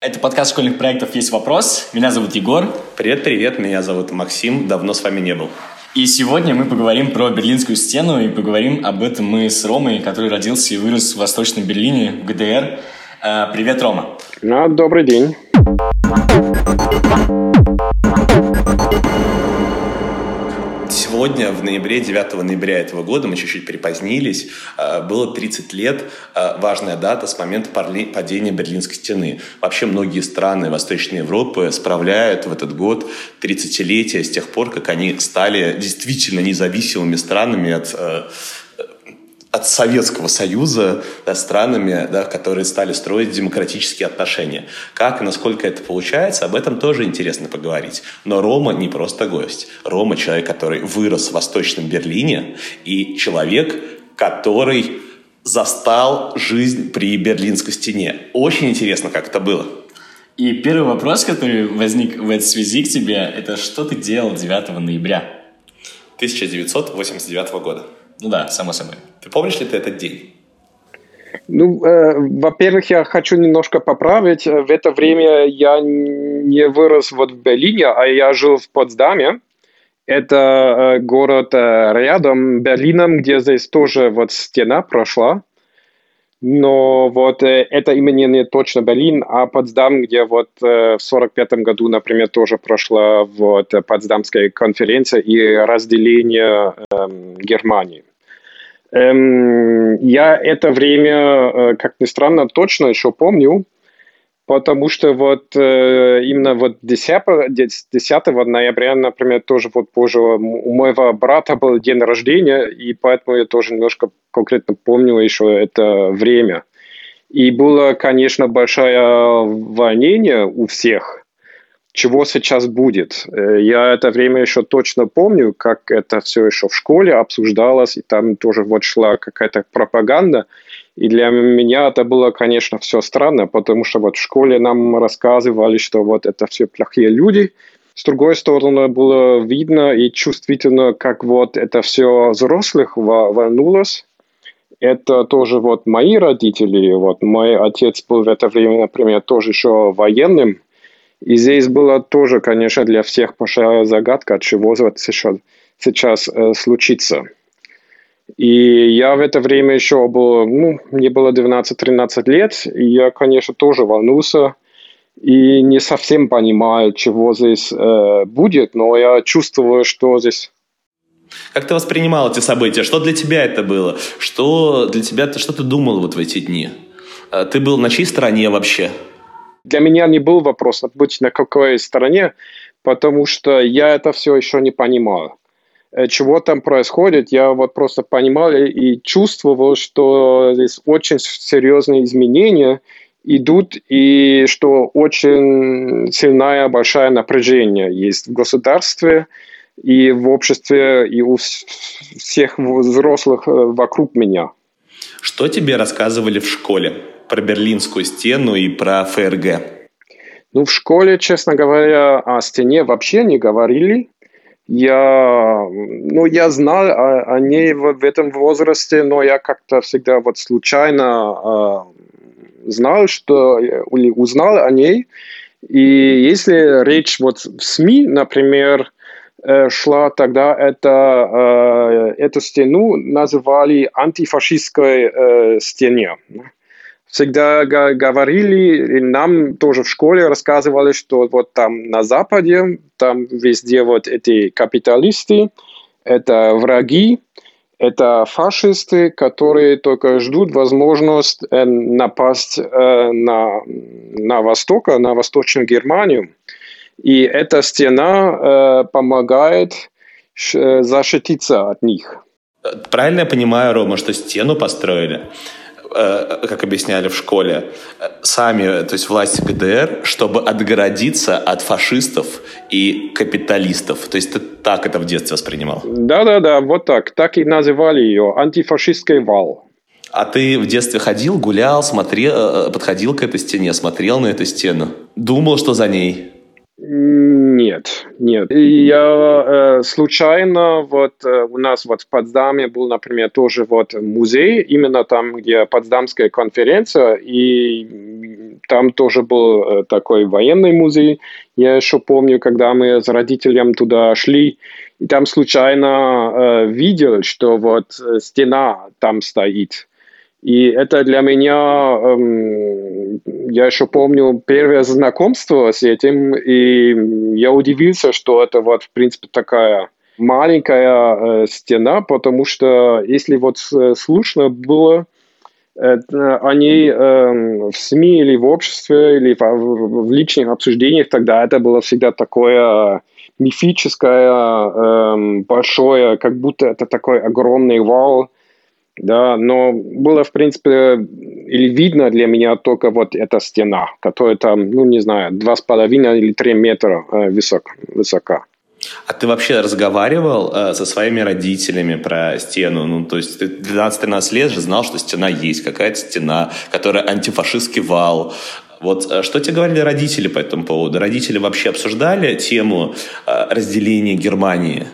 Это подкаст школьных проектов «Есть вопрос». Меня зовут Егор. Привет-привет, меня зовут Максим, давно с вами не был. И сегодня мы поговорим про Берлинскую стену, и поговорим об этом мы с Ромой, который родился и вырос в Восточном Берлине, в ГДР. Э, привет, Рома. Ну, добрый день. Сегодня, в ноябре, 9 ноября этого года, мы чуть-чуть припозднились, э, было 30 лет, э, важная дата с момента падения Берлинской стены. Вообще многие страны Восточной Европы справляют в этот год 30-летие с тех пор, как они стали действительно независимыми странами от э, от Советского Союза да, странами, да, которые стали строить демократические отношения. Как и насколько это получается, об этом тоже интересно поговорить. Но Рома не просто гость. Рома человек, который вырос в Восточном Берлине и человек, который застал жизнь при Берлинской стене. Очень интересно, как это было. И первый вопрос, который возник в этой связи к тебе, это что ты делал 9 ноября? 1989 года. Ну да, само собой. Ты помнишь ли ты этот день? Ну, э, во-первых, я хочу немножко поправить. В это время я не вырос вот в Берлине, а я жил в Потсдаме. Это э, город э, рядом Берлином, где здесь тоже вот стена прошла. Но вот э, это именно не точно Берлин, а Потсдам, где вот э, в 45 году, например, тоже прошла вот Потсдамская конференция и разделение э, Германии. Эм, я это время, э, как ни странно, точно еще помню, потому что вот э, именно вот 10, 10 ноября, например, тоже вот позже у моего брата был день рождения, и поэтому я тоже немножко конкретно помню еще это время. И было, конечно, большое волнение у всех, чего сейчас будет. Э, я это время еще точно помню, как это все еще в школе обсуждалось, и там тоже вот шла какая-то пропаганда. И для меня это было, конечно, все странно, потому что вот в школе нам рассказывали, что вот это все плохие люди. С другой стороны, было видно и чувствительно, как вот это все взрослых волнулось. Это тоже вот мои родители, вот мой отец был в это время, например, тоже еще военным, и здесь была тоже, конечно, для всех большая загадка, чего вот сейчас, сейчас э, случится. И я в это время еще был, ну, мне было 12-13 лет, и я, конечно, тоже волнулся и не совсем понимаю, чего здесь э, будет, но я чувствую, что здесь как ты воспринимал эти события? Что для тебя это было? Что для тебя, что ты думал вот в эти дни? Э, ты был на чьей стороне вообще? Для меня не был вопрос быть на какой стороне, потому что я это все еще не понимал. Э, чего там происходит, я вот просто понимал и чувствовал, что здесь очень серьезные изменения идут, и что очень сильное, большое напряжение есть в государстве, и в обществе, и у всех взрослых э, вокруг меня. Что тебе рассказывали в школе? Про Берлинскую стену и про ФРГ? Ну, в школе, честно говоря, о стене вообще не говорили. Я, ну, я знал о, о ней в, в этом возрасте, но я как-то всегда вот случайно э, знал, что или узнал о ней. И если речь вот в СМИ, например, э, шла тогда, это, э, эту стену называли антифашистской э, стене всегда говорили, и нам тоже в школе рассказывали, что вот там на Западе, там везде вот эти капиталисты, это враги, это фашисты, которые только ждут возможность э, напасть э, на, на Восток, на Восточную Германию. И эта стена э, помогает защититься от них. Правильно я понимаю, Рома, что стену построили Э, как объясняли в школе, сами, то есть власти ГДР, чтобы отгородиться от фашистов и капиталистов. То есть ты так это в детстве воспринимал? Да-да-да, вот так. Так и называли ее. Антифашистский вал. А ты в детстве ходил, гулял, смотрел, э, подходил к этой стене, смотрел на эту стену? Думал, что за ней? Нет, нет. Я э, случайно, вот э, у нас вот в Потсдаме был, например, тоже вот музей, именно там, где Потсдамская конференция, и там тоже был э, такой военный музей. Я еще помню, когда мы с родителями туда шли, и там случайно э, видел, что вот стена там стоит. И это для меня, эм, я еще помню первое знакомство с этим, и я удивился, что это вот, в принципе, такая маленькая э, стена, потому что если вот слышно было э, о ней э, в СМИ или в обществе, или в, в личных обсуждениях, тогда это было всегда такое мифическое, э, большое, как будто это такой огромный вал, да, но было, в принципе, или видно для меня только вот эта стена, которая там, ну, не знаю, два с половиной или три метра э, высок, высока. А ты вообще разговаривал э, со своими родителями про стену? Ну, то есть ты 12-13 лет же знал, что стена есть, какая-то стена, которая антифашистский вал. Вот э, что тебе говорили родители по этому поводу? Родители вообще обсуждали тему э, разделения Германии?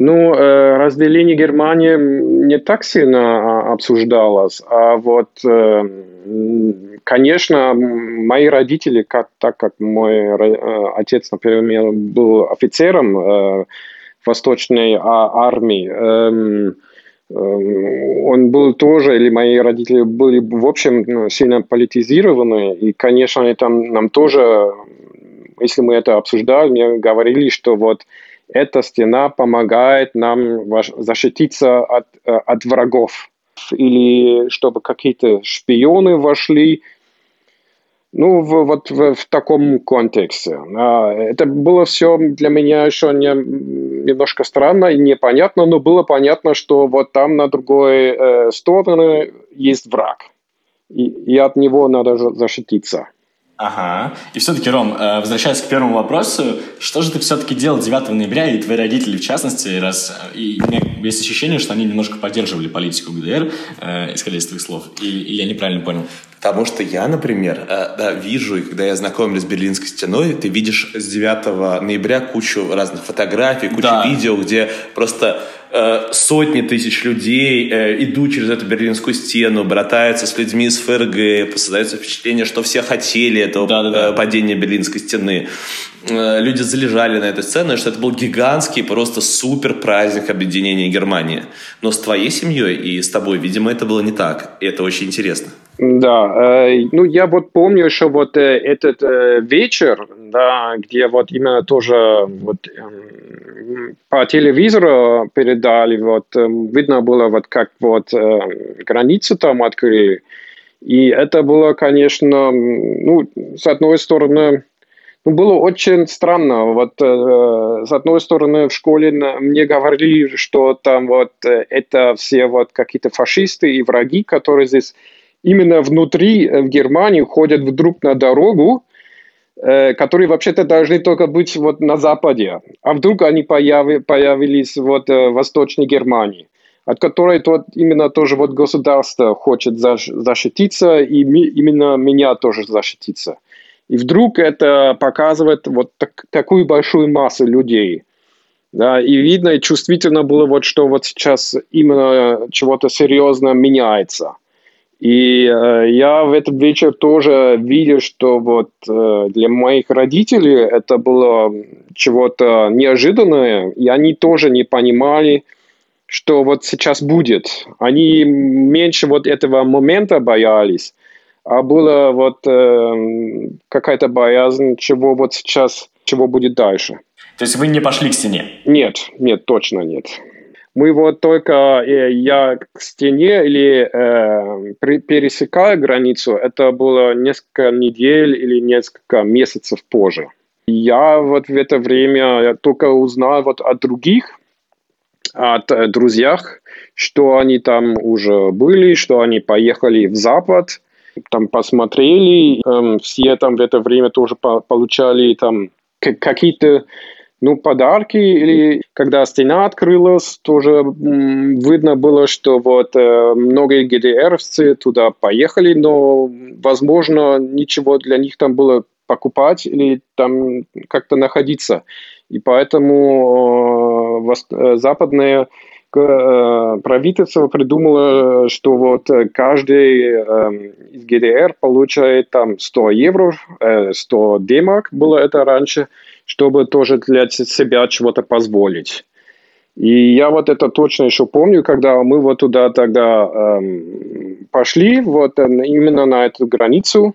Ну, э, разделение Германии не так сильно а, обсуждалось, а вот, э, конечно, мои родители, как, так как мой э, отец, например, был офицером Восточной а, армии, эм, он был тоже, или мои родители были, в общем, ну, сильно политизированы, и, конечно, там нам тоже, если мы это обсуждали, мне говорили, что вот эта стена помогает нам защититься от, э, от врагов. Или чтобы какие-то шпионы вошли. Ну, в, вот в, в таком контексте. А, это было все для меня еще не, немножко странно и непонятно, но было понятно, что вот там на другой э, стороне есть враг. И, и от него надо защититься. Ага. И все-таки, Ром, э, возвращаясь к первому вопросу, что же ты все-таки делал 9 ноября, и твои родители, в частности, раз... И у меня есть ощущение, что они немножко поддерживали политику ГДР, э, исходя из твоих слов. Или, или я неправильно понял? Потому что я, например, э, да, вижу, и когда я знакомлюсь с Берлинской стеной, ты видишь с 9 ноября кучу разных фотографий, кучу да. видео, где просто сотни тысяч людей э, идут через эту Берлинскую стену, братаются с людьми из ФРГ, создается впечатление, что все хотели этого да, да, да. падения Берлинской стены. Э, люди залежали на этой сцене, что это был гигантский, просто супер праздник объединения Германии. Но с твоей семьей и с тобой, видимо, это было не так. И это очень интересно. Да, э, ну я вот помню еще вот э, этот э, вечер, да, где вот именно тоже вот э, по телевизору передали, вот э, видно было вот как вот э, границу там открыли, и это было, конечно, ну с одной стороны ну, было очень странно. Вот э, с одной стороны в школе мне говорили, что там вот э, это все вот какие-то фашисты и враги, которые здесь именно внутри э, в Германии ходят вдруг на дорогу, э, которые вообще-то должны только быть вот на западе, а вдруг они появи, появились вот э, в Восточной Германии, от которой вот именно тоже вот государство хочет защититься, и ми, именно меня тоже защититься. И вдруг это показывает вот так, такую большую массу людей. Да, и видно и чувствительно было вот, что вот сейчас именно чего-то серьезно меняется – и э, я в этот вечер тоже видел, что вот э, для моих родителей это было чего-то неожиданное, и они тоже не понимали, что вот сейчас будет. Они меньше вот этого момента боялись, а было вот э, какая-то боязнь, чего вот сейчас, чего будет дальше. То есть вы не пошли к стене? Нет, нет, точно нет. Мы вот только э, я к стене или э, пересекая границу, это было несколько недель или несколько месяцев позже. Я вот в это время только узнал вот от других, от э, друзьях, что они там уже были, что они поехали в Запад, там посмотрели, э, все там в это время тоже по получали там какие-то ну, подарки, или когда стена открылась, тоже видно было, что вот э, многие ГДРовцы туда поехали, но, возможно, ничего для них там было покупать или там как-то находиться. И поэтому э, э западные правительство придумало, что вот каждый из ГДР получает там 100 евро, 100 демок было это раньше, чтобы тоже для себя чего-то позволить. И я вот это точно еще помню, когда мы вот туда тогда эм, пошли, вот именно на эту границу,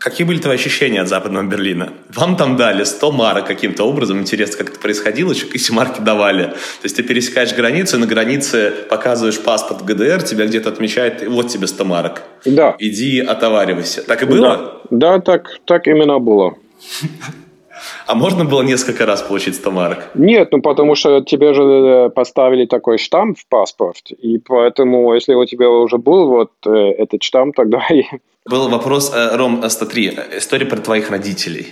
Какие были твои ощущения от Западного Берлина? Вам там дали 100 марок каким-то образом. Интересно, как это происходило, что эти марки давали. То есть ты пересекаешь границу, на границе показываешь паспорт ГДР, тебя где-то отмечают, вот тебе 100 марок. Да. Иди отоваривайся. Так и было? Да, да так, так именно было. А можно было несколько раз получить 100 марок? Нет, ну потому что тебе же э, поставили такой штамп в паспорт, и поэтому, если у тебя уже был вот э, этот штамп, тогда и... Был вопрос, э, Ром, 103, история про твоих родителей.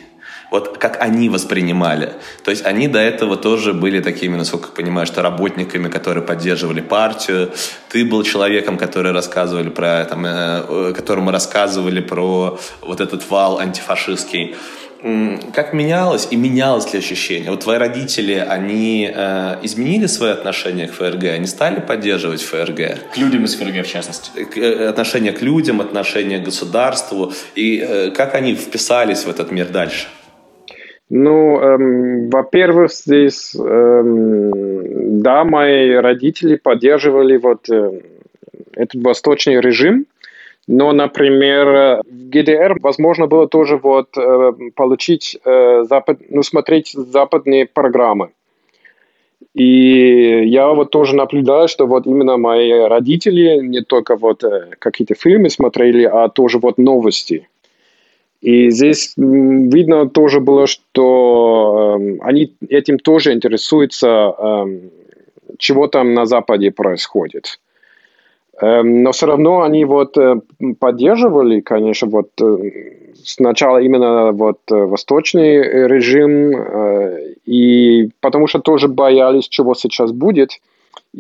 Вот как они воспринимали. То есть они до этого тоже были такими, насколько я понимаю, что работниками, которые поддерживали партию. Ты был человеком, который рассказывали про, там, э, которому рассказывали про вот этот вал антифашистский как менялось и менялось ли ощущение? Вот твои родители, они э, изменили свое отношение к ФРГ? Они стали поддерживать ФРГ? К людям из ФРГ, в частности. К, э, отношение к людям, отношение к государству. И э, как они вписались в этот мир дальше? Ну, эм, во-первых, здесь, эм, да, мои родители поддерживали вот э, этот восточный режим, но, например, в ГДР возможно было тоже вот э, получить, э, запад, ну, смотреть западные программы. И я вот тоже наблюдаю, что вот именно мои родители не только вот э, какие-то фильмы смотрели, а тоже вот новости. И здесь видно тоже было, что э, они этим тоже интересуются, э, чего там на Западе происходит. Эм, но все равно они вот э, поддерживали, конечно, вот э, сначала именно вот э, восточный режим, и потому что тоже боялись, чего сейчас будет.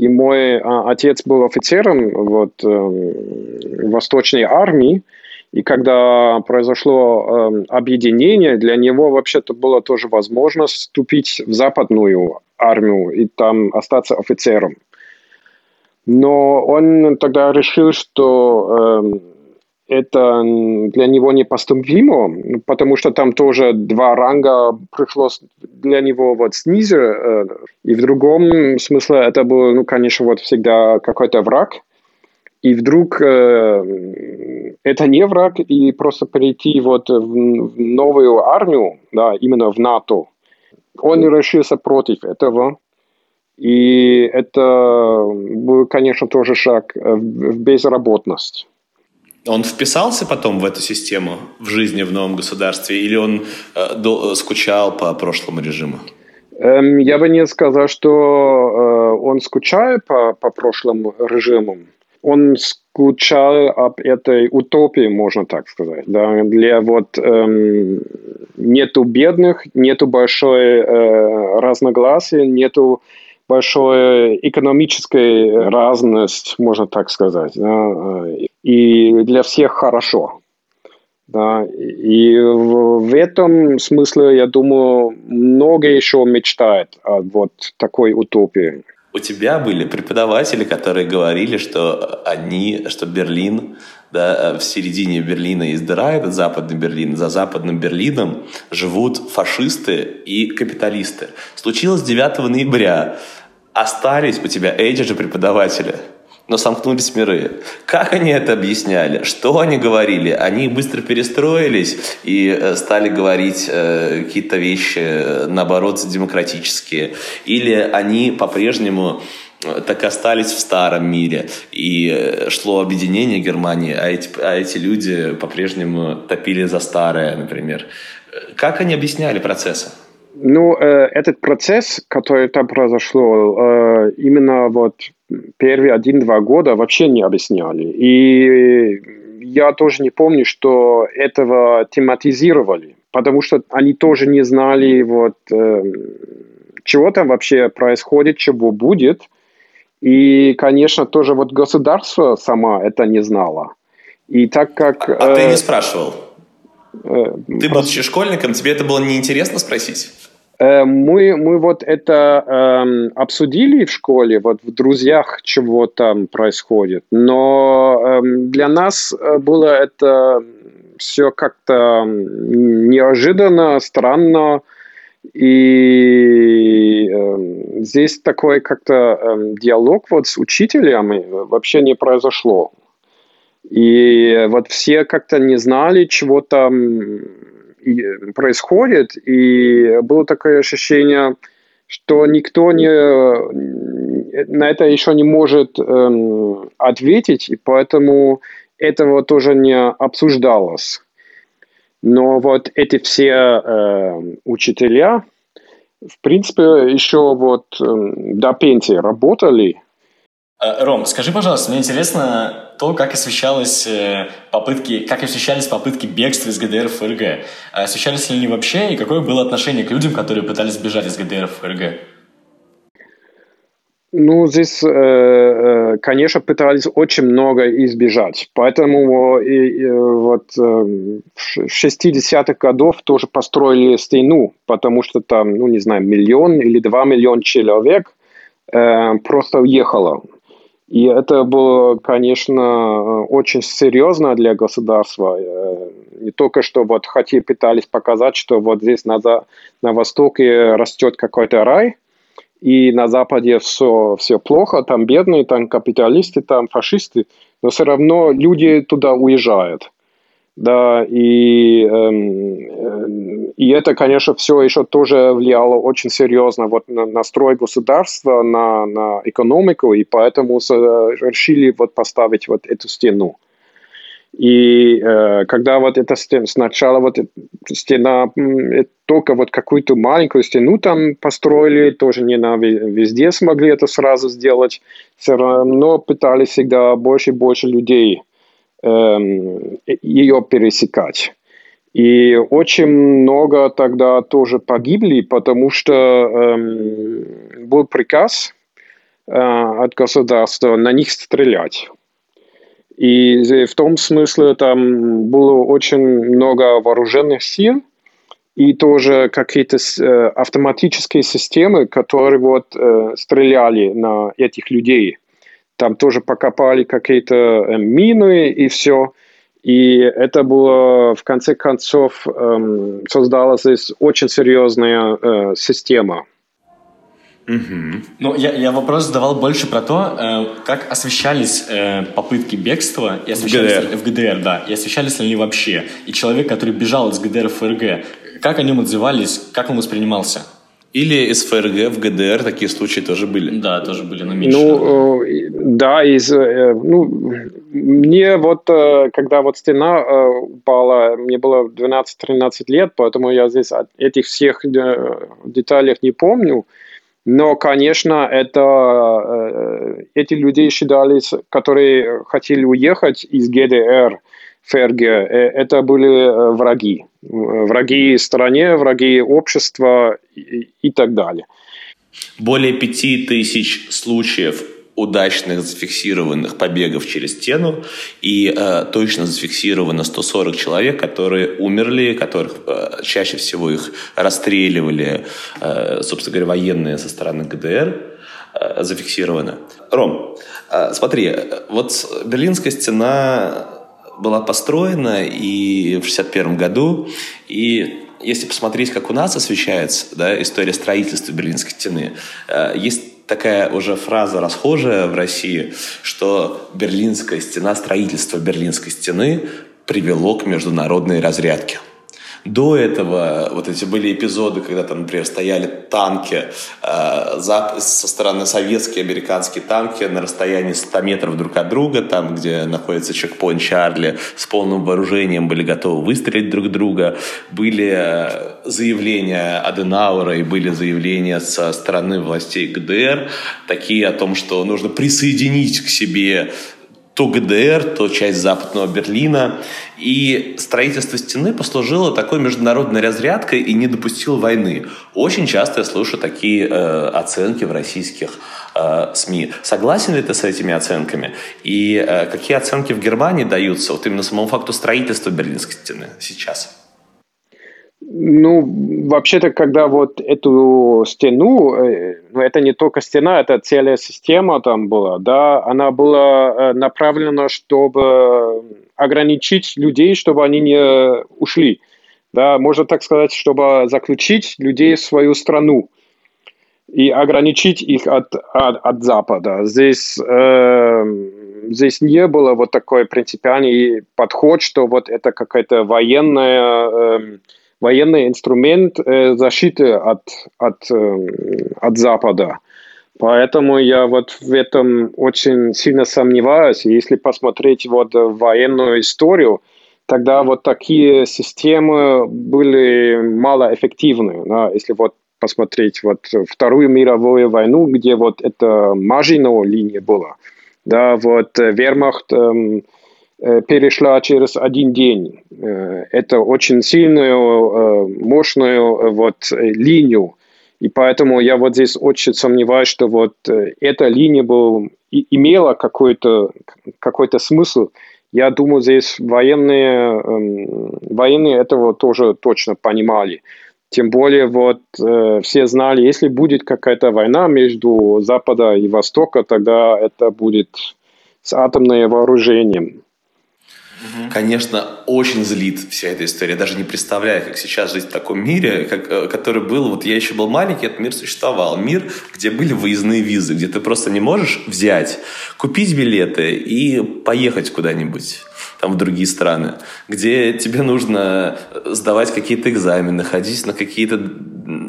И мой а, отец был офицером вот, восточной армии, и когда произошло объединение, для него вообще-то было тоже возможность вступить в западную армию и там остаться офицером. Но он тогда решил, что э, это для него непоступимо, потому что там тоже два ранга пришлось для него вот снизу, э, и в другом смысле это был, ну, конечно, вот всегда какой-то враг, и вдруг э, это не враг, и просто перейти вот в, новую армию, да, именно в НАТО, он решился против этого, и это был, конечно, тоже шаг в безработность. Он вписался потом в эту систему в жизни в новом государстве или он э, до, скучал по прошлому режиму? Эм, я бы не сказал, что э, он скучает по, по прошлому режиму. Он скучал об этой утопии, можно так сказать. Да? Для вот эм, нету бедных, нету большой э, разногласия, нету большая экономическая разность, можно так сказать, да, и для всех хорошо. Да, и в, в этом смысле, я думаю, много еще мечтает о вот такой утопии. У тебя были преподаватели, которые говорили, что они, что Берлин, да, в середине Берлина издирает от Западный Берлин, за Западным Берлином живут фашисты и капиталисты. Случилось 9 ноября остались у тебя эти же преподаватели, но сомкнулись миры. Как они это объясняли? Что они говорили? Они быстро перестроились и э, стали говорить э, какие-то вещи, э, наоборот, демократические? Или они по-прежнему э, так остались в старом мире, и шло объединение Германии, а эти, а эти люди по-прежнему топили за старое, например. Как они объясняли процессы? Ну, э, этот процесс, который там произошло, э, именно вот первые один-два года вообще не объясняли. И я тоже не помню, что этого тематизировали, потому что они тоже не знали, вот, э, чего там вообще происходит, чего будет. И, конечно, тоже вот государство сама это не знало. И так как... А, а ты не спрашивал? Ты, будучи школьником, тебе это было неинтересно спросить? Э, мы, мы вот это э, обсудили в школе, вот в друзьях, чего там происходит. Но э, для нас было это все как-то неожиданно, странно. И э, здесь такой как-то э, диалог вот с учителями вообще не произошло. И вот все как-то не знали, чего там происходит, и было такое ощущение, что никто не, на это еще не может эм, ответить, и поэтому этого тоже не обсуждалось. Но вот эти все э, учителя, в принципе, еще вот э, до пенсии работали. Э, Ром, скажи, пожалуйста, мне интересно то, как освещалось э, попытки, как освещались попытки бегства из ГДР в ФРГ. Освещались ли они вообще, и какое было отношение к людям, которые пытались бежать из ГДР в ФРГ? Ну, здесь, э, э, конечно, пытались очень много избежать. Поэтому и, вот э, в 60-х годов тоже построили стену, потому что там, ну, не знаю, миллион или два миллиона человек просто уехало. И это было, конечно, очень серьезно для государства. Не только что вот хотели, пытались показать, что вот здесь на, на востоке растет какой-то рай – и на Западе все, все плохо, там бедные, там капиталисты, там фашисты, но все равно люди туда уезжают. Да, и, эм, и это, конечно, все еще тоже влияло очень серьезно вот на настрой государства, на, на экономику, и поэтому решили вот поставить вот эту стену. И э, когда вот это сначала вот стена, только вот какую-то маленькую стену там построили, тоже не на везде смогли это сразу сделать, все равно пытались всегда больше и больше людей э, ее пересекать. И очень много тогда тоже погибли, потому что э, был приказ э, от государства на них стрелять. И в том смысле там было очень много вооруженных сил и тоже какие-то э, автоматические системы, которые вот э, стреляли на этих людей. Там тоже покопали какие-то э, мины и все. И это было, в конце концов, эм, создалась здесь очень серьезная э, система. Угу. Ну, я, я вопрос задавал больше про то, э, как освещались э, попытки бегства и освещались в ГДР. в ГДР, да, и освещались ли они вообще. И человек, который бежал из ГДР в ФРГ, как о нем отзывались, как он воспринимался? Или из ФРГ в ГДР такие случаи тоже были? Да, тоже были, но меньше. Ну, э, да, из, э, ну, мне вот, э, когда вот стена упала, мне было 12-13 лет, поэтому я здесь этих всех деталей не помню. Но, конечно, это, эти люди считались, которые хотели уехать из ГДР, ФРГ, э, это были э, враги. Враги стране, враги общества и, и так далее. Более пяти тысяч случаев удачных зафиксированных побегов через стену, и э, точно зафиксировано 140 человек, которые умерли, которых э, чаще всего их расстреливали, э, собственно говоря, военные со стороны ГДР, э, зафиксировано. Ром, э, смотри, вот Берлинская стена была построена и в 61 году, и если посмотреть, как у нас освещается да, история строительства Берлинской стены, э, есть такая уже фраза расхожая в России, что Берлинская стена, строительство Берлинской стены привело к международной разрядке. До этого вот эти были эпизоды, когда там, например, стояли танки э, за, со стороны советские, американские танки на расстоянии 100 метров друг от друга, там, где находится чекпоинт Чарли, с полным вооружением были готовы выстрелить друг друга. Были э, заявления Аденаура и были заявления со стороны властей ГДР, такие о том, что нужно присоединить к себе то ГДР, то часть Западного Берлина. И строительство стены послужило такой международной разрядкой и не допустило войны. Очень часто я слышу такие э, оценки в российских э, СМИ. Согласен ли ты с этими оценками? И э, какие оценки в Германии даются вот именно самому факту строительства Берлинской стены сейчас? Ну, вообще-то, когда вот эту стену, э, ну, это не только стена, это целая система там была, да, она была э, направлена, чтобы ограничить людей, чтобы они не ушли, да, можно так сказать, чтобы заключить людей в свою страну и ограничить их от, от, от Запада. Здесь, э, здесь не было вот такой принципиальный подход, что вот это какая-то военная... Э, военный инструмент э, защиты от, от, э, от Запада. Поэтому я вот в этом очень сильно сомневаюсь. Если посмотреть вот военную историю, тогда вот такие системы были малоэффективны. Да? Если вот посмотреть вот Вторую мировую войну, где вот это Мажино линия была, да, вот Вермахт эм, перешла через один день. Э, это очень сильную, э, мощную вот линию. И поэтому я вот здесь очень сомневаюсь, что вот эта линия был, имела какой-то какой смысл. Я думаю, здесь военные, эм, военные этого тоже точно понимали. Тем более вот все знали, если будет какая-то война между Запада и Востока, тогда это будет с атомным вооружением. Угу. Конечно, очень злит вся эта история. Даже не представляю, как сейчас жить в таком мире, как, э, который был... Вот я еще был маленький, этот мир существовал. Мир, где были выездные визы, где ты просто не можешь взять, купить билеты и поехать куда-нибудь там в другие страны, где тебе нужно сдавать какие-то экзамены, ходить на какие-то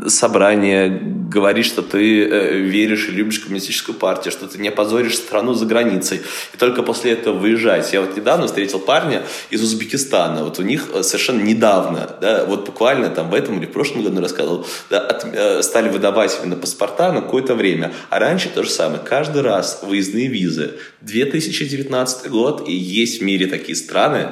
собрания, говорить, что ты э, веришь и любишь коммунистическую партию, что ты не опозоришь страну за границей, и только после этого выезжать. Я вот недавно встретил парня из Узбекистана, вот у них э, совершенно недавно, да, вот буквально там в этом или в прошлом году рассказывал, да, от, э, стали выдавать именно паспорта на какое-то время, а раньше то же самое, каждый раз выездные визы. 2019 год, и есть в мире такие страны,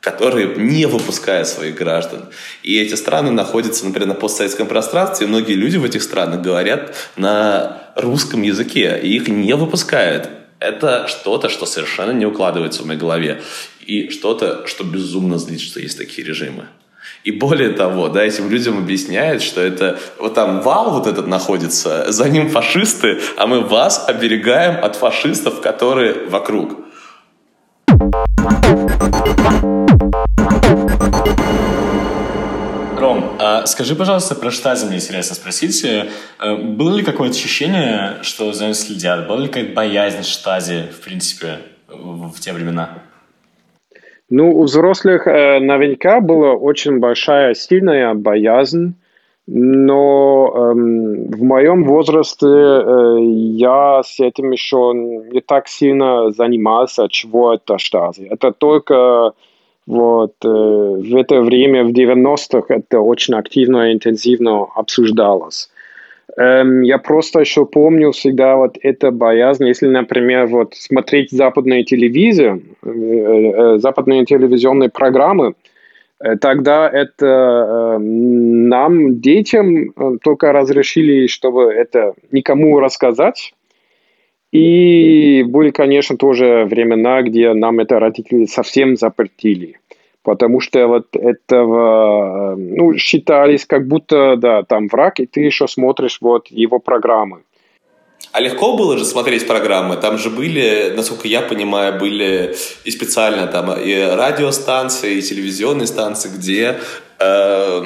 которые не выпускают своих граждан. И эти страны находятся, например, на постсоветском пространстве, и многие люди в этих странах говорят на русском языке, и их не выпускают. Это что-то, что совершенно не укладывается в моей голове. И что-то, что безумно злит, что есть такие режимы. И более того, да, этим людям объясняют, что это вот там вал вот этот находится, за ним фашисты, а мы вас оберегаем от фашистов, которые вокруг. Ром, а скажи, пожалуйста, про штази мне интересно спросить. Э, было ли какое-то ощущение, что за ним следят? Была ли какая-то боязнь штази, в принципе, в те времена? Ну, у взрослых э, наверняка была очень большая, сильная боязнь, но эм, в моем возрасте э, я с этим еще не так сильно занимался, чего это штази. Это только вот э, в это время, в 90-х, это очень активно и интенсивно обсуждалось. Эм, я просто еще помню всегда вот эта боязнь, если, например, вот смотреть западные телевизии, э, э, западные телевизионные программы, э, тогда это э, нам, детям, э, только разрешили, чтобы это никому рассказать. И были, конечно, тоже времена, где нам это родители совсем запретили потому что вот этого, ну, считались как будто, да, там враг, и ты еще смотришь вот его программы. А легко было же смотреть программы? Там же были, насколько я понимаю, были и специально там и радиостанции, и телевизионные станции, где э,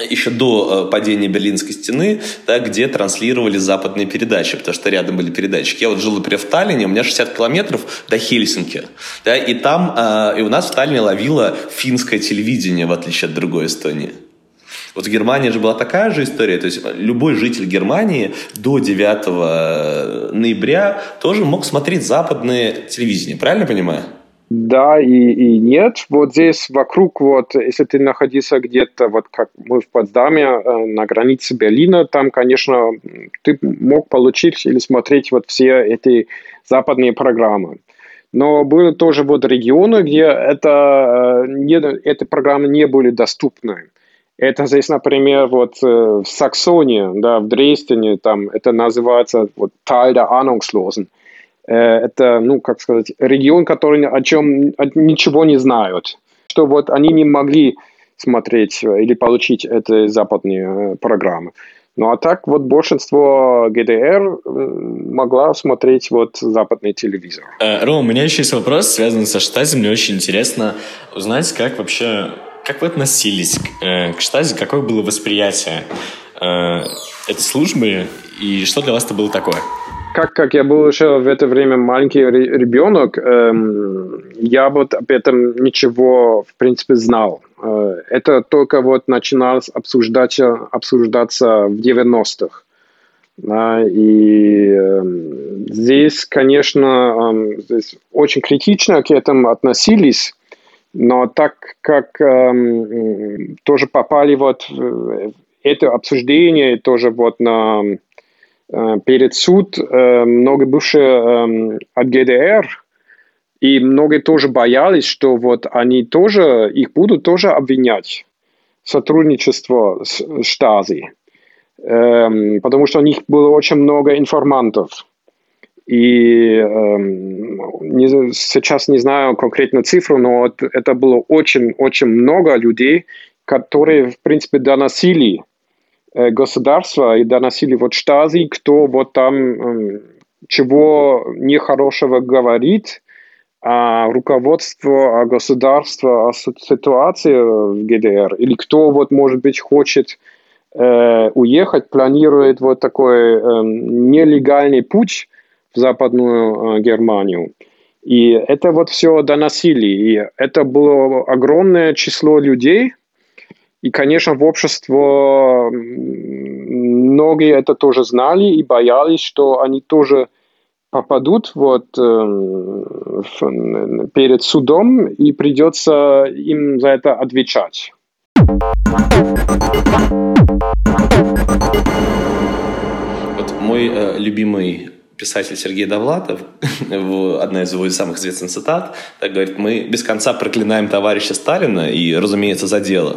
еще до э, падения Берлинской стены, да, где транслировали западные передачи, потому что рядом были передатчики. Я вот жил, например, в Таллине, у меня 60 километров до Хельсинки, да, и там, э, и у нас в Таллине ловило финское телевидение, в отличие от другой Эстонии. Вот в Германии же была такая же история, то есть любой житель Германии до 9 э, ноября тоже мог смотреть западное телевидение, правильно понимаю? Да и, и нет. Вот здесь вокруг, вот, если ты находился где-то, вот как мы в Потсдаме, э, на границе Берлина, там, конечно, ты мог получить или смотреть вот все эти западные программы. Но были тоже вот регионы, где это, э, не, эти программы не были доступны. Это здесь, например, вот э, в Саксонии, да, в Дрездене, там это называется вот Teil der Ahnungslosen – это, ну, как сказать, регион, который о чем ничего не знают. Что вот они не могли смотреть или получить эти западные программы. Ну а так вот большинство ГДР могла смотреть вот западный телевизор. Э, Рома, у меня еще есть вопрос, связанный со Штази. Мне очень интересно узнать, как вообще, как вы относились к, э, к Штази, какое было восприятие э, этой службы и что для вас это было такое? Как, как я был еще в это время маленький ребенок, эм, я вот об этом ничего, в принципе, знал. Э, это только вот начиналось обсуждаться, обсуждаться в 90-х. Да, и э, здесь, конечно, э, здесь очень критично к этому относились, но так как э, тоже попали вот это обсуждение, тоже вот на перед суд э, много бывшие эм, от ГДР, и многие тоже боялись, что вот они тоже, их будут тоже обвинять сотрудничество с Штази, эм, потому что у них было очень много информантов. И эм, сейчас не знаю конкретно цифру, но это было очень-очень много людей, которые, в принципе, доносили Э, государства и доносили вот штази, кто вот там чего нехорошего говорит, а руководство, а государство, а ситуация в ГДР, или кто вот, может быть, хочет э, уехать, планирует вот такой э, нелегальный путь в Западную э, Германию. И это вот все доносили. И это было огромное число людей, и, конечно, в обществе многие это тоже знали и боялись, что они тоже попадут вот э, перед судом и придется им за это отвечать. Вот мой э, любимый писатель Сергей Довлатов, одна из его самых известных цитат, так говорит, мы без конца проклинаем товарища Сталина и, разумеется, за дело.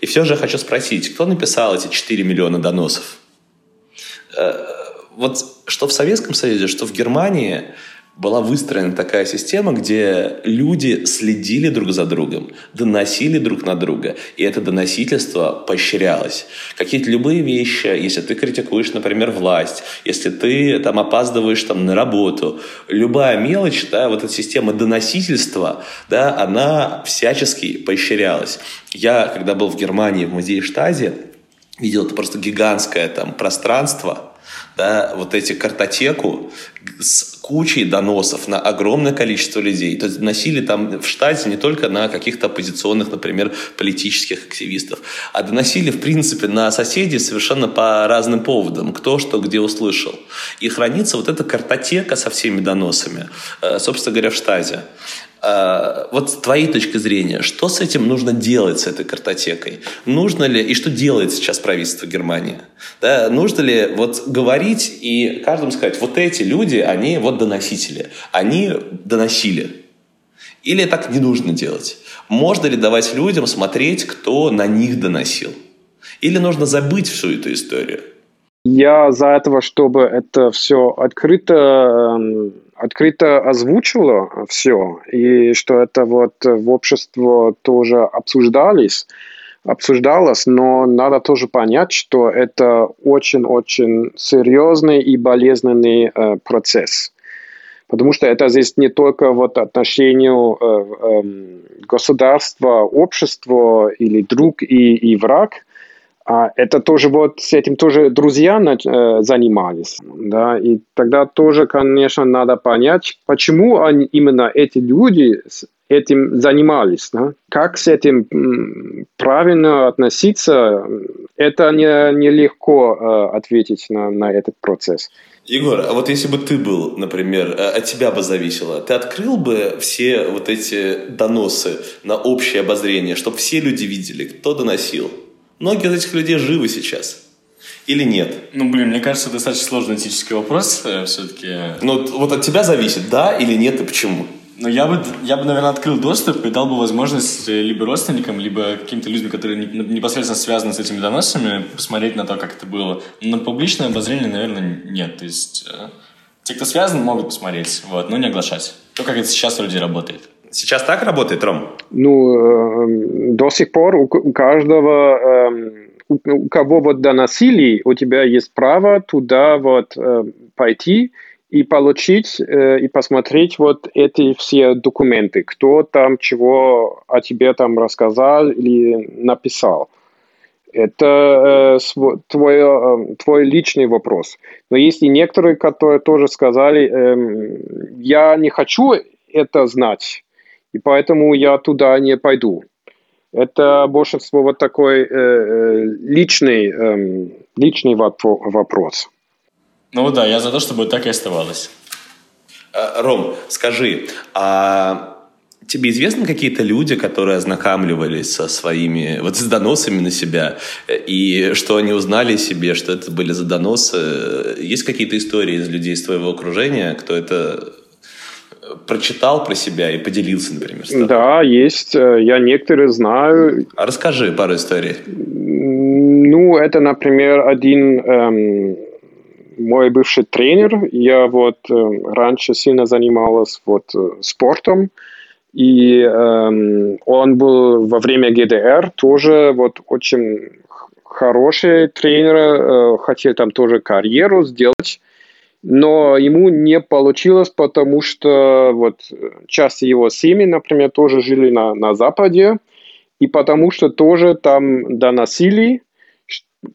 И все же хочу спросить, кто написал эти 4 миллиона доносов? Э, вот что в Советском Союзе, что в Германии была выстроена такая система, где люди следили друг за другом, доносили друг на друга, и это доносительство поощрялось. Какие-то любые вещи, если ты критикуешь, например, власть, если ты там опаздываешь там на работу, любая мелочь, да, вот эта система доносительства, да, она всячески поощрялась. Я, когда был в Германии в музее Штази, видел это просто гигантское там пространство, да, вот эти картотеку с кучей доносов на огромное количество людей. То есть доносили там в штате не только на каких-то оппозиционных, например, политических активистов, а доносили, в принципе, на соседей совершенно по разным поводам, кто что где услышал. И хранится вот эта картотека со всеми доносами, э, собственно говоря, в штате. А, вот с твоей точки зрения, что с этим нужно делать, с этой картотекой? Нужно ли, и что делает сейчас правительство Германии? Да, нужно ли вот говорить и каждому сказать, вот эти люди, они вот доносители, они доносили. Или так не нужно делать? Можно ли давать людям смотреть, кто на них доносил? Или нужно забыть всю эту историю? Я за этого, чтобы это все открыто эм, открыто озвучила все, и что это вот в обществе тоже обсуждались, обсуждалось, но надо тоже понять, что это очень-очень серьезный и болезненный э, процесс. Потому что это здесь не только вот отношению э, э, государства, общества или друг и, и враг – а это тоже вот с этим тоже друзья э, занимались, да, и тогда тоже, конечно, надо понять, почему они, именно эти люди этим занимались, да? как с этим правильно относиться, это не, нелегко э, ответить на, на этот процесс. Егор, а вот если бы ты был, например, э, от тебя бы зависело, ты открыл бы все вот эти доносы на общее обозрение, чтобы все люди видели, кто доносил? Многие из этих людей живы сейчас. Или нет? Ну, блин, мне кажется, достаточно сложный этический вопрос э, все-таки. Ну, вот от тебя зависит, да или нет, и почему? Ну, я бы, я бы, наверное, открыл доступ и дал бы возможность э, либо родственникам, либо каким-то людям, которые непосредственно связаны с этими доносами, посмотреть на то, как это было. Но публичное обозрение, наверное, нет. То есть, э, те, кто связан, могут посмотреть, вот, но не оглашать. То, как это сейчас вроде работает. Сейчас так работает, Ром? Ну, э, до сих пор у, каждого, э, у кого вот доносили, у тебя есть право туда вот э, пойти и получить э, и посмотреть вот эти все документы, кто там чего о тебе там рассказал или написал. Это э, твой, э, твой личный вопрос. Но есть и некоторые, которые тоже сказали, э, я не хочу это знать, и поэтому я туда не пойду. Это большинство вот такой э, э личный, э, личный вопрос. Ну да, я за то, чтобы так и оставалось. Э, Ром, скажи, а тебе известны какие-то люди, которые ознакомливались со своими, вот с доносами на себя, и что они узнали себе, что это были за доносы? Есть какие-то истории из людей из твоего окружения, кто это прочитал про себя и поделился, например? С Да, есть. Э, я некоторые знаю. А расскажи пару историй. Ну, это, например, один эм, мой бывший тренер. Я вот э, раньше сильно занималась вот э, спортом. И эм, он был во время ГДР тоже вот очень хороший тренер, э, хотел там тоже карьеру сделать но ему не получилось, потому что вот часть его семьи, например, тоже жили на, на Западе, и потому что тоже там доносили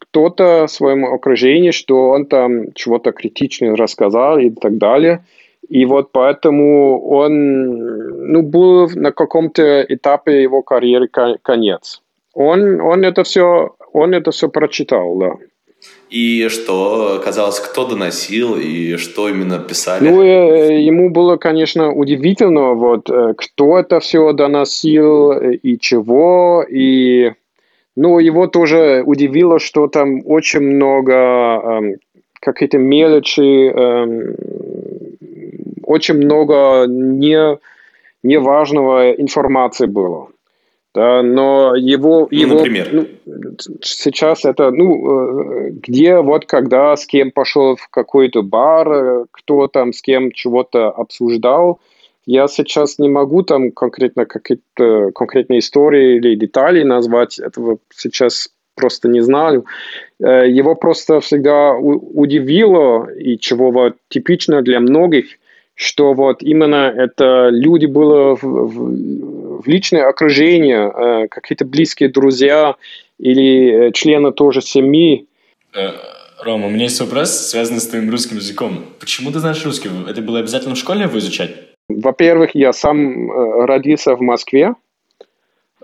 кто-то своему окружению, что он там чего-то критичное рассказал и так далее. И вот поэтому он ну, был на каком-то этапе его карьеры конец. Он, он это все он это все прочитал, да. И что, казалось, кто доносил и что именно писали? Ну, э, ему было, конечно, удивительно, вот, э, кто это все доносил и чего, и... Ну, его тоже удивило, что там очень много эм, какие-то мелочи, эм, очень много не, неважного информации было. Да, но его, ну, его например? Ну, сейчас это, ну, э, где, вот, когда, с кем пошел в какой-то бар, э, кто там с кем чего-то обсуждал. Я сейчас не могу там конкретно какие-то конкретные истории или детали назвать. Этого сейчас просто не знаю. Э, его просто всегда удивило, и чего вот типично для многих, что вот именно это люди было в, в, в личное окружение, э, какие-то близкие друзья или э, члены тоже семьи. Э, Рома, у меня есть вопрос, связанный с твоим русским языком. Почему ты знаешь русский? Это было обязательно в школе его изучать? Во-первых, я сам родился в Москве.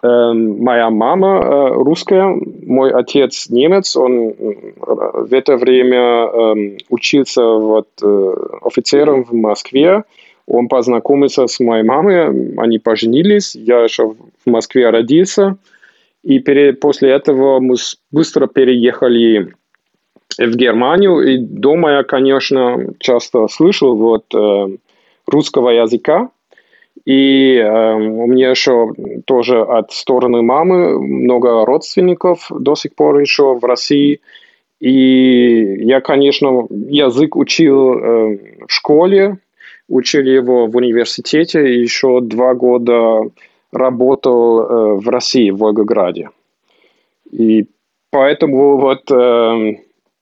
Эм, моя мама русская, мой отец немец. Он в это время эм, учился вот, офицером в Москве. Он познакомился с моей мамой, они поженились, я еще в Москве родился. И пере, после этого мы быстро переехали в Германию. И дома я, конечно, часто слышал вот, э, русского языка. И э, у меня еще тоже от стороны мамы много родственников до сих пор еще в России. И я, конечно, язык учил э, в школе, учили его в университете и еще два года работал э, в России, в Волгограде. И поэтому вот... Э,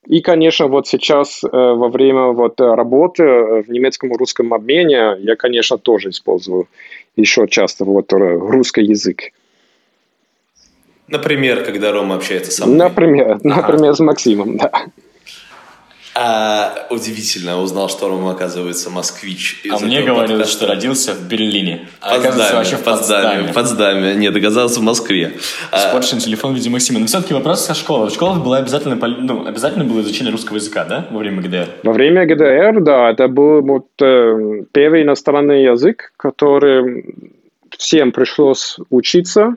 и, конечно, вот сейчас э, во время вот работы в немецком и русском обмене я, конечно, тоже использую еще часто вот русский язык. Например, когда Рома общается со мной. Например, например, с Максимом, да. А, удивительно, узнал, что Рома, оказывается, москвич. А мне говорили, что родился в Берлине. А оказывается, вообще в Потсдаме. Потсдаме. Нет, оказался в Москве. Испорчен а... телефон, видимо, Максима. Но все-таки вопрос со школы. В школах было обязательно, ну, обязательно было изучение русского языка, да, во время ГДР? Во время ГДР, да. Это был вот, э, первый иностранный язык, который всем пришлось учиться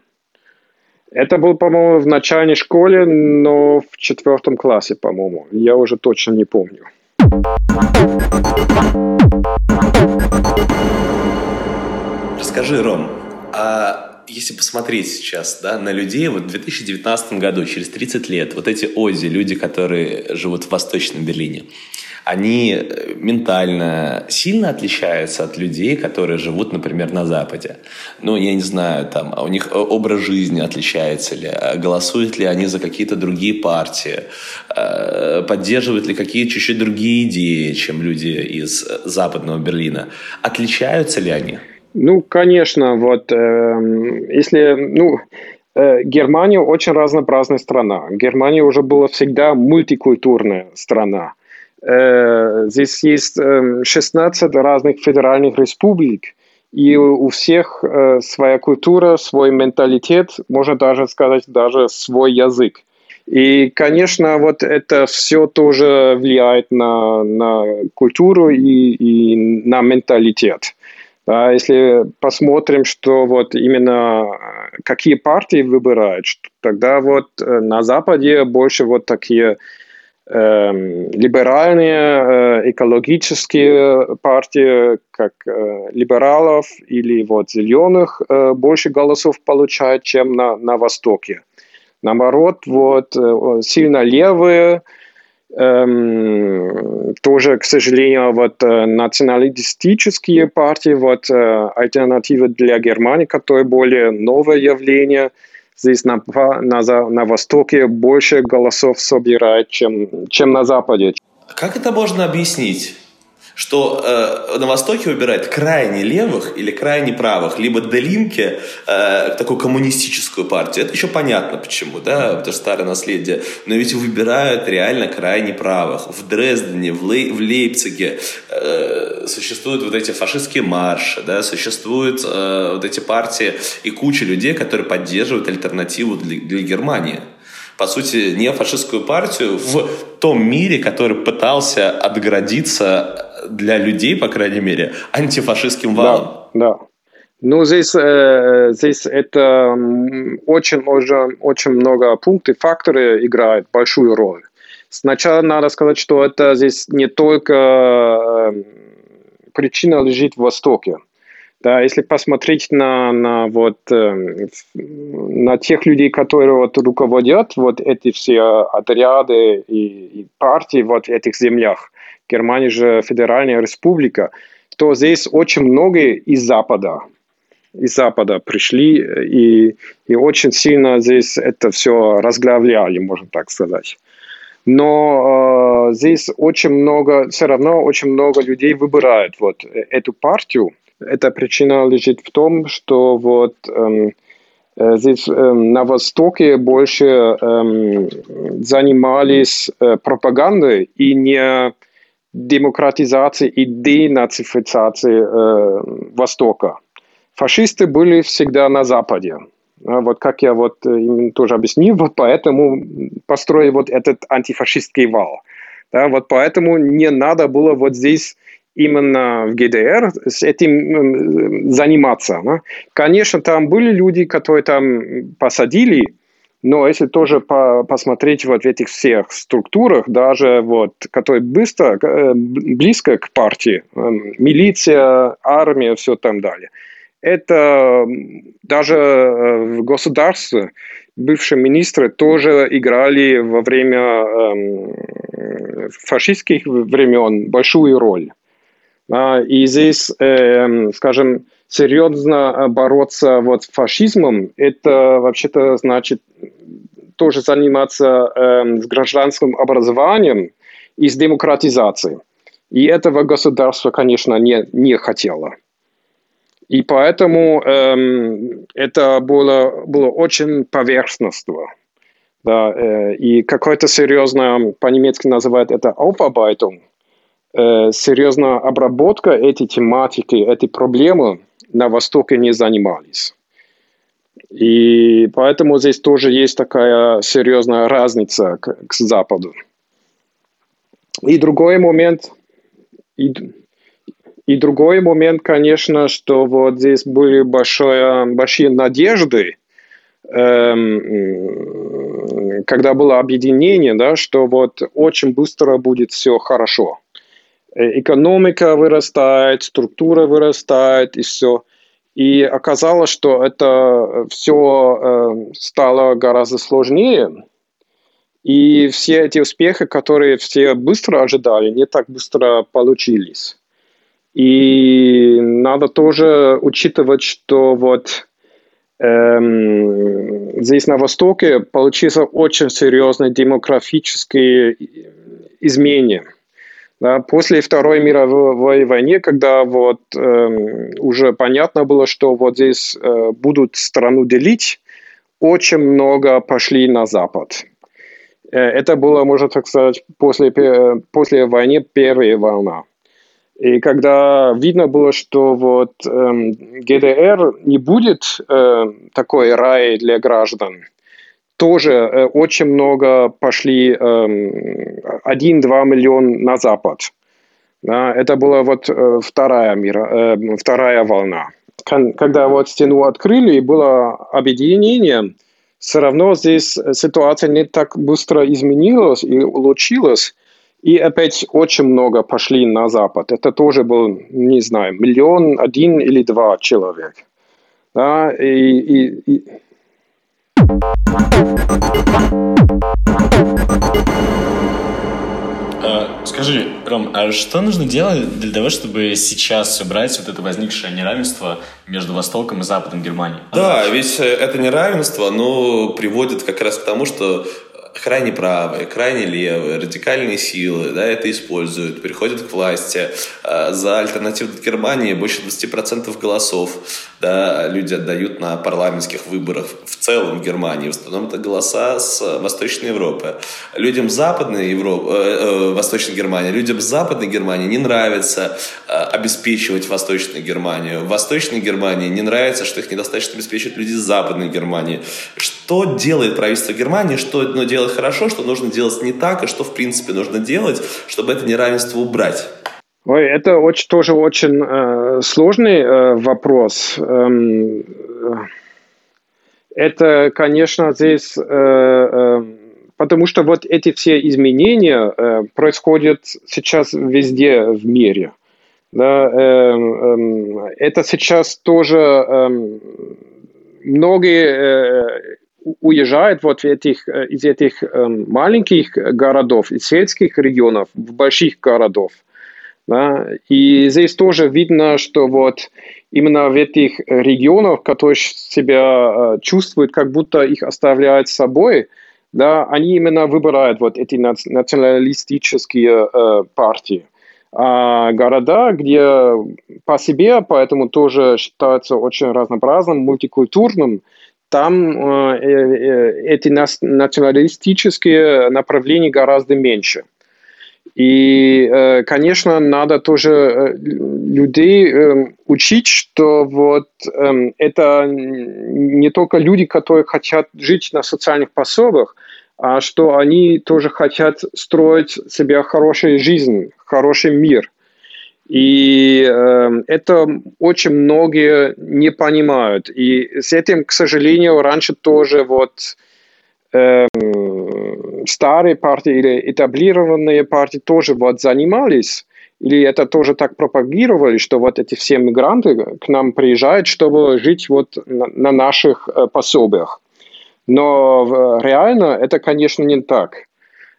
это был, по-моему, в начальной школе, но в четвертом классе, по-моему. Я уже точно не помню. Расскажи, Ром, а если посмотреть сейчас да, на людей, вот в 2019 году, через 30 лет, вот эти Ози, люди, которые живут в Восточном Берлине, они э, ментально сильно отличаются от людей, которые живут, например, на Западе. Ну, я не знаю, там, а у них образ жизни отличается ли, а голосуют ли они за какие-то другие партии, э, поддерживают ли какие чуть-чуть другие идеи, чем люди из западного Берлина. Отличаются ли они? Ну, конечно, вот э, если, ну, э, Германия очень разнообразная страна. Германия уже была всегда мультикультурная страна. Э, здесь есть э, 16 разных федеральных республик, и у всех э, своя культура, свой менталитет, можно даже сказать, даже свой язык. И, конечно, вот это все тоже влияет на, на культуру и, и на менталитет. Да, если посмотрим, что вот именно э, какие партии выбирают, тогда вот на Западе больше вот такие э, либеральные, э, экологические партии, как э, либералов или вот зеленых, э, больше голосов получают, чем на, на Востоке. Наоборот, вот сильно левые, Эм, тоже, к сожалению, вот националистические партии, вот э, альтернатива для Германии, которая более новое явление, здесь на, на, на Востоке больше голосов собирает, чем, чем на Западе. Как это можно объяснить? Что э, на Востоке выбирают крайне левых или крайне правых, либо Делинке, э, такую коммунистическую партию. Это еще понятно почему, да, потому что старое наследие. Но ведь выбирают реально крайне правых. В Дрездене, в, Лей, в Лейпциге э, существуют вот эти фашистские марши, да, существуют э, вот эти партии и куча людей, которые поддерживают альтернативу для, для Германии по сути, не фашистскую партию в том мире, который пытался отгородиться для людей, по крайней мере, антифашистским валом. Да, да. Ну, здесь, э, здесь это очень, очень, очень много пунктов, факторы играют большую роль. Сначала надо сказать, что это здесь не только э, причина лежит в Востоке. Да, если посмотреть на, на, вот, э, на тех людей, которые вот, руководят вот эти все отряды и, и партии вот в этих землях, Германия же федеральная республика, то здесь очень много из Запада, из Запада пришли и, и очень сильно здесь это все разглавляли, можно так сказать. Но э, здесь очень много, все равно очень много людей выбирают вот эту партию. Эта причина лежит в том, что вот эм, э, здесь э, на Востоке больше э, занимались э, пропагандой и не демократизации и денацификации э, Востока. Фашисты были всегда на Западе. А вот как я вот э, им тоже объяснил, вот поэтому построили вот этот антифашистский вал. Да, вот поэтому не надо было вот здесь именно в ГДР с этим заниматься. Да. Конечно, там были люди, которые там посадили, но если тоже по посмотреть вот в этих всех структурах, даже вот, которые быстро, э, близко к партии, эм, милиция, армия, все там далее, это даже э, в государстве бывшие министры тоже играли во время э, фашистских времен большую роль. А, и здесь, э, скажем, серьезно бороться вот с фашизмом, это вообще-то значит тоже заниматься э, с гражданским образованием и с демократизацией. И этого государство, конечно, не, не хотело. И поэтому эм, это было, было очень поверхностно. Да, э, и какое-то серьезное, по-немецки называют это Aufarbeitung, э, серьезная обработка этой тематики, этой проблемы на Востоке не занимались. И поэтому здесь тоже есть такая серьезная разница к, к Западу. И другой момент, и, и другой момент, конечно, что вот здесь были большие, большие надежды, эм, когда было объединение, да, что вот очень быстро будет все хорошо. Э, экономика вырастает, структура вырастает и все. И оказалось, что это все э, стало гораздо сложнее. И все эти успехи, которые все быстро ожидали, не так быстро получились. И надо тоже учитывать, что вот эм, здесь на Востоке получился очень серьезные демографические изменения. Да, после Второй мировой войны, когда вот э, уже понятно было, что вот здесь э, будут страну делить, очень много пошли на Запад. Э, это было, можно так сказать, после, после войны первая волна. И когда видно было, что вот э, ГДР не будет э, такой рай для граждан, тоже э, очень много пошли э, 1-2 миллиона на Запад. Это была вот э, вторая, мира, э, вторая волна. Когда вот стену открыли, было объединение, все равно здесь ситуация не так быстро изменилась и улучшилась. И опять очень много пошли на Запад. Это тоже был, не знаю, миллион, один или два человек. Да, и, и, и... А, скажи, Ром, а что нужно делать для того, чтобы сейчас убрать вот это возникшее неравенство между Востоком и Западом Германии? Да, ведь это неравенство, оно приводит как раз к тому, что крайне правые, крайне левые, радикальные силы да, это используют, переходят к власти. А, за альтернативу Германии больше 20% голосов да, люди отдают на парламентских выборах в целом Германии. В основном это голоса с Восточной Европы. Людям Западной Европы, э, э, Восточной Германии, людям Западной Германии не нравится э, обеспечивать Восточную Германию. В Восточной Германии не нравится, что их недостаточно обеспечивают люди Западной Германии. Что делает правительство Германии, что оно делает хорошо, что нужно делать не так, и что в принципе нужно делать, чтобы это неравенство убрать? Ой, это очень, тоже очень э, сложный э, вопрос. Эм, э, это, конечно, здесь, э, э, потому что вот эти все изменения э, происходят сейчас везде в мире. Да, э, э, это сейчас тоже э, многие э, уезжают вот этих, э, из этих э, маленьких городов, из сельских регионов в больших городов. Да? И здесь тоже видно, что вот именно в этих регионах, которые себя э, чувствуют, как будто их оставляют с собой, да, они именно выбирают вот эти националистические э, партии. А города, где по себе, поэтому тоже считаются очень разнообразным, мультикультурным, там э, э, эти националистические направления гораздо меньше. И, э, конечно, надо тоже э, людей учить, что вот это не только люди, которые хотят жить на социальных пособиях, а что они тоже хотят строить себе хорошую жизнь, хороший мир. И э, это очень многие не понимают. И с этим, к сожалению, раньше тоже вот э, старые партии или этаблированные партии тоже вот занимались, или это тоже так пропагировали, что вот эти все мигранты к нам приезжают, чтобы жить вот на, на наших э, пособиях. Но реально это, конечно, не так.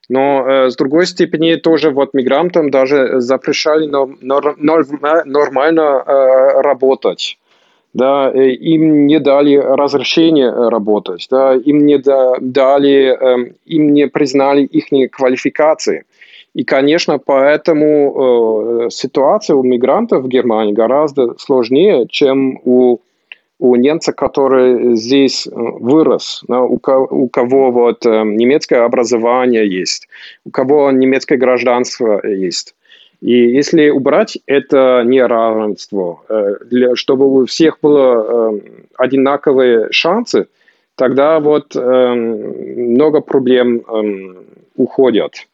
Но э, с другой степени тоже вот мигрантам даже запрещали норм, норм, нормально э, работать да, э, им не дали разрешение э, работать, да, им не дали, эм, им не признали их квалификации. И, конечно, поэтому э, ситуация у мигрантов в Германии гораздо сложнее, чем у, у немца, который здесь вырос, да, у, кого вот немецкое образование есть, у кого немецкое гражданство есть. И если убрать это неравенство, э, чтобы у всех было э, одинаковые шансы, тогда вот э, много проблем уходят.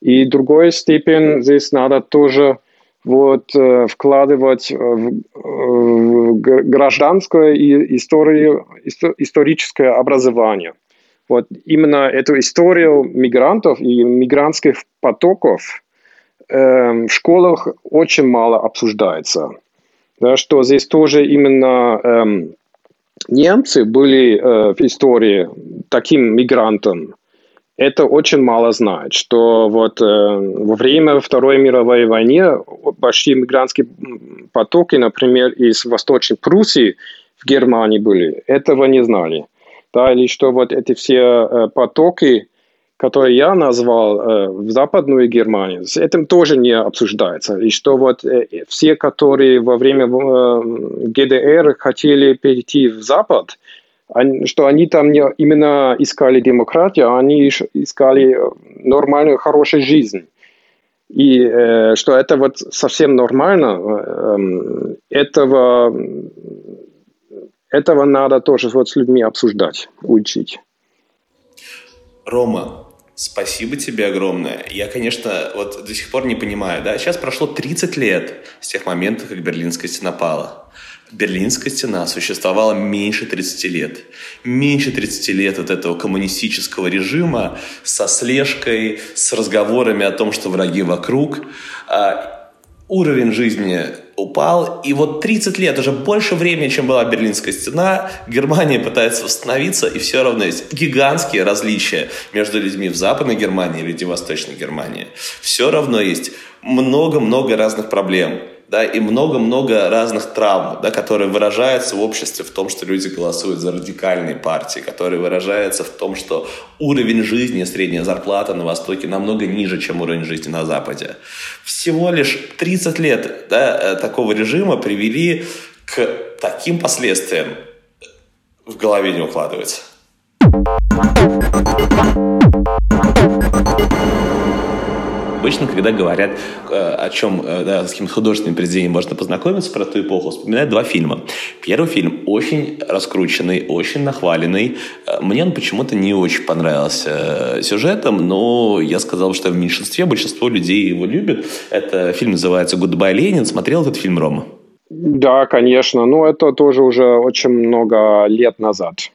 И другой степень здесь надо тоже вот, вкладывать в, в гражданское и историю, историческое образование. Вот именно эту историю мигрантов и мигрантских потоков Эм, в школах очень мало обсуждается. Да, что здесь тоже именно эм, немцы были э, в истории таким мигрантом. Это очень мало знает, что вот э, во время Второй мировой войны большие мигрантские потоки, например, из Восточной Пруссии в Германии были, этого не знали. Да, или что вот эти все э, потоки, которые я назвал э, в Западную Германию, с этим тоже не обсуждается. И что вот э, все, которые во время э, ГДР хотели перейти в Запад, что они там не именно искали демократию, а они искали нормальную, хорошую жизнь. И э, что это вот совсем нормально, э, этого, этого надо тоже вот с людьми обсуждать, учить. Рома, Спасибо тебе огромное. Я, конечно, вот до сих пор не понимаю, да, сейчас прошло 30 лет с тех моментов, как Берлинская стена пала. Берлинская стена существовала меньше 30 лет. Меньше 30 лет от этого коммунистического режима со слежкой, с разговорами о том, что враги вокруг. А, уровень жизни упал, и вот 30 лет, уже больше времени, чем была Берлинская стена, Германия пытается восстановиться, и все равно есть гигантские различия между людьми в Западной Германии и людьми в Восточной Германии. Все равно есть много-много разных проблем да, и много-много разных травм, да, которые выражаются в обществе в том, что люди голосуют за радикальные партии, которые выражаются в том, что уровень жизни, средняя зарплата на Востоке намного ниже, чем уровень жизни на Западе. Всего лишь 30 лет да, э, такого режима привели к таким последствиям, в голове не укладывается. Обычно, когда говорят э, о чем, э, да, с каким художественным произведением можно познакомиться про ту эпоху, вспоминают два фильма. Первый фильм очень раскрученный, очень нахваленный. Э, мне он почему-то не очень понравился сюжетом, но я сказал, что в меньшинстве большинство людей его любят. Это фильм называется «Гудбай, Ленин». Смотрел этот фильм, Рома? Да, конечно. Но это тоже уже очень много лет назад.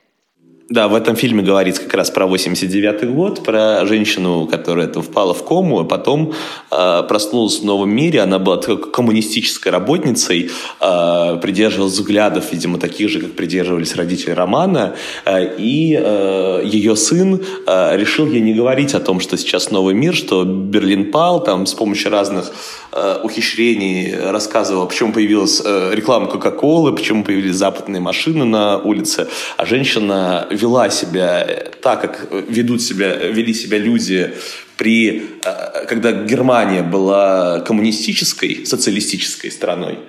Да, в этом фильме говорится как раз про 89 год, про женщину, которая это впала в кому, а потом э, проснулась в новом мире. Она была коммунистической работницей, э, придерживалась взглядов, видимо, таких же, как придерживались родители Романа. Э, и э, ее сын э, решил ей не говорить о том, что сейчас новый мир, что Берлин пал, там с помощью разных э, ухищрений рассказывал, почему появилась э, реклама Кока-Колы, почему появились западные машины на улице, а женщина вела себя так, как ведут себя, вели себя люди при, э, когда Германия была коммунистической, социалистической страной.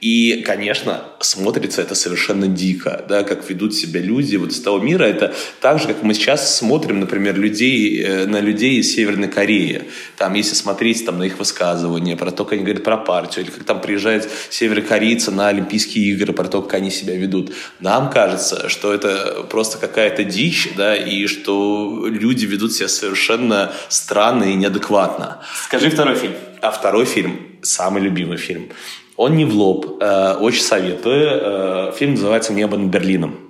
И, конечно, смотрится это совершенно дико, да, как ведут себя люди вот из того мира. Это так же, как мы сейчас смотрим, например, людей, э, на людей из Северной Кореи. Там, если смотреть там, на их высказывания, про то, как они говорят про партию, или как там приезжают северокорейцы на Олимпийские игры, про то, как они себя ведут. Нам кажется, что это просто какая-то дичь, да, и что люди ведут себя совершенно странно и неадекватно. Скажи второй фильм. А второй фильм, самый любимый фильм – он не в лоб. Э, очень советую. Э, фильм называется «Небо над Берлином».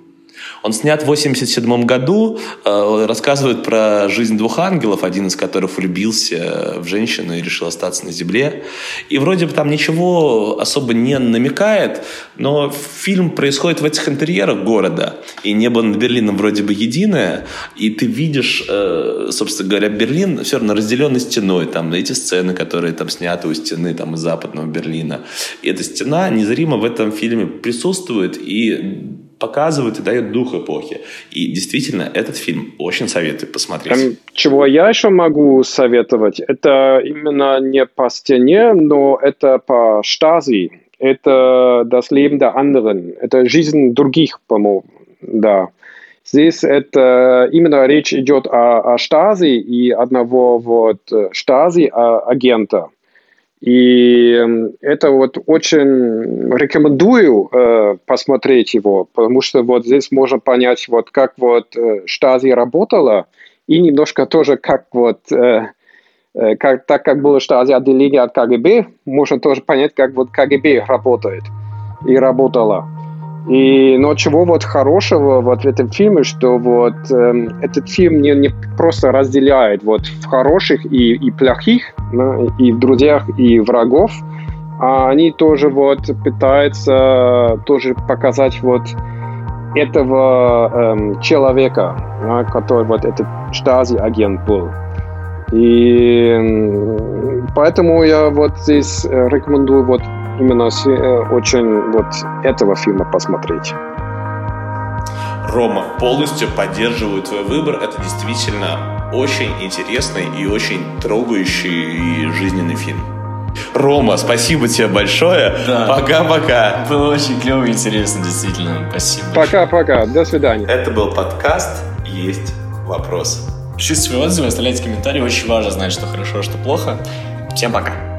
Он снят в 1987 году, э, рассказывает про жизнь двух ангелов, один из которых влюбился в женщину и решил остаться на земле. И вроде бы там ничего особо не намекает, но фильм происходит в этих интерьерах города, и небо над Берлином вроде бы единое, и ты видишь, э, собственно говоря, Берлин все равно разделенный стеной, там эти сцены, которые там сняты у стены там из западного Берлина. И эта стена незримо в этом фильме присутствует, и показывает и дает дух эпохи. И действительно, этот фильм очень советую посмотреть. Эм, чего я еще могу советовать? Это именно не по стене, но это по штази. Это das Leben der anderen. Это жизнь других, по-моему. Да. Здесь это именно речь идет о, о штази и одного вот штази а, агента. И это вот очень рекомендую э, посмотреть его, потому что вот здесь можно понять, вот как вот э, Штази работала, и немножко тоже как вот, э, э, как, так как было Штази отделение от КГБ, можно тоже понять, как вот КГБ работает и работала. И, но чего вот хорошего вот в этом фильме, что вот э, этот фильм не, не просто разделяет вот в хороших и, и плохих, да, и в друзьях, и врагов, а они тоже вот пытаются тоже показать вот этого эм, человека, да, который вот этот штази-агент был. И поэтому я вот здесь э, рекомендую вот именно э, очень вот этого фильма посмотреть. Рома, полностью поддерживаю твой выбор. Это действительно очень интересный и очень трогающий и жизненный фильм. Рома, спасибо тебе большое. Да. Пока-пока. Было очень клево и интересно, действительно. Спасибо. Пока-пока. До свидания. Это был подкаст «Есть вопрос». Пишите свои отзывы, оставляйте комментарии. Очень важно знать, что хорошо, что плохо. Всем пока.